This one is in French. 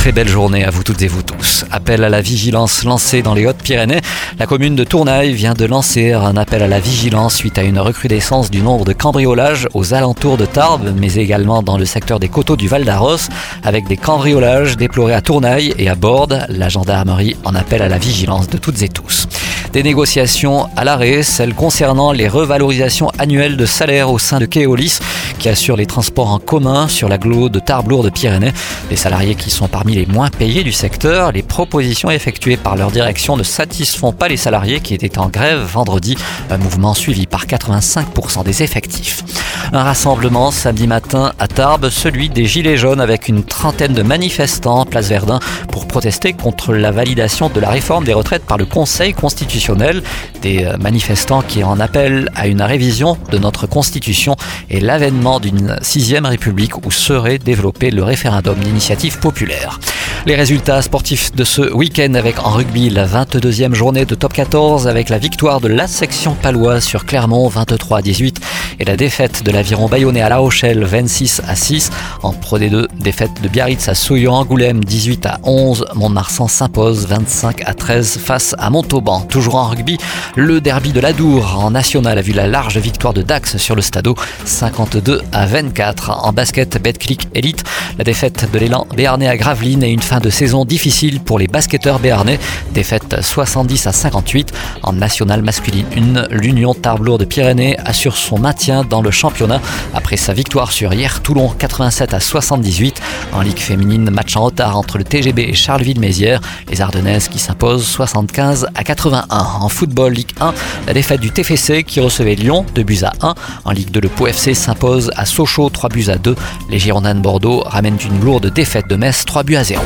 Très belle journée à vous toutes et vous tous. Appel à la vigilance lancé dans les Hautes-Pyrénées. La commune de Tournai vient de lancer un appel à la vigilance suite à une recrudescence du nombre de cambriolages aux alentours de Tarbes, mais également dans le secteur des coteaux du Val d'Arros, avec des cambriolages déplorés à Tournai et à Borde. La gendarmerie en appelle à la vigilance de toutes et tous. Des négociations à l'arrêt, celles concernant les revalorisations annuelles de salaire au sein de Keolis, qui assure les transports en commun sur la glo de Tarbes-Lourdes-Pyrénées. Les salariés qui sont parmi les moins payés du secteur, les propositions effectuées par leur direction ne satisfont pas les salariés qui étaient en grève vendredi, un mouvement suivi par 85% des effectifs. Un rassemblement samedi matin à Tarbes, celui des Gilets jaunes avec une trentaine de manifestants place Verdun pour protester contre la validation de la réforme des retraites par le Conseil constitutionnel. Des euh, manifestants qui en appellent à une révision de notre constitution et l'avènement d'une sixième république où serait développé le référendum d'initiative populaire. Les résultats sportifs de ce week-end avec en rugby la 22e journée de top 14 avec la victoire de la section paloise sur Clermont 23 à 18 et la défaite de l'aviron bayonnais à La Rochelle 26 à 6. En Pro D2, défaite de Biarritz à Souillon-Angoulême 18 à 11. Mont-de-Marsan s'impose 25 à 13 face à Montauban. Toujours en rugby, le derby de l'Adour en national a vu la large victoire de Dax sur le Stadeau 52 à 24. En basket, Betclic Elite, la défaite de l'élan béarnais à Gravelines et une fin de saison difficile pour les basketteurs béarnais. Défaite 70 à 58. En national masculine 1, l'Union Tarbes de Pyrénées assure son dans le championnat après sa victoire sur hier Toulon 87 à 78. En Ligue féminine, match en retard entre le TGB et Charleville-Mézières. Les Ardennaises qui s'imposent 75 à 81. En football Ligue 1, la défaite du TFC qui recevait Lyon 2 buts à 1. En Ligue 2, le Pau FC s'impose à Sochaux 3 buts à 2. Les Girondins de Bordeaux ramènent une lourde défaite de Metz 3 buts à 0.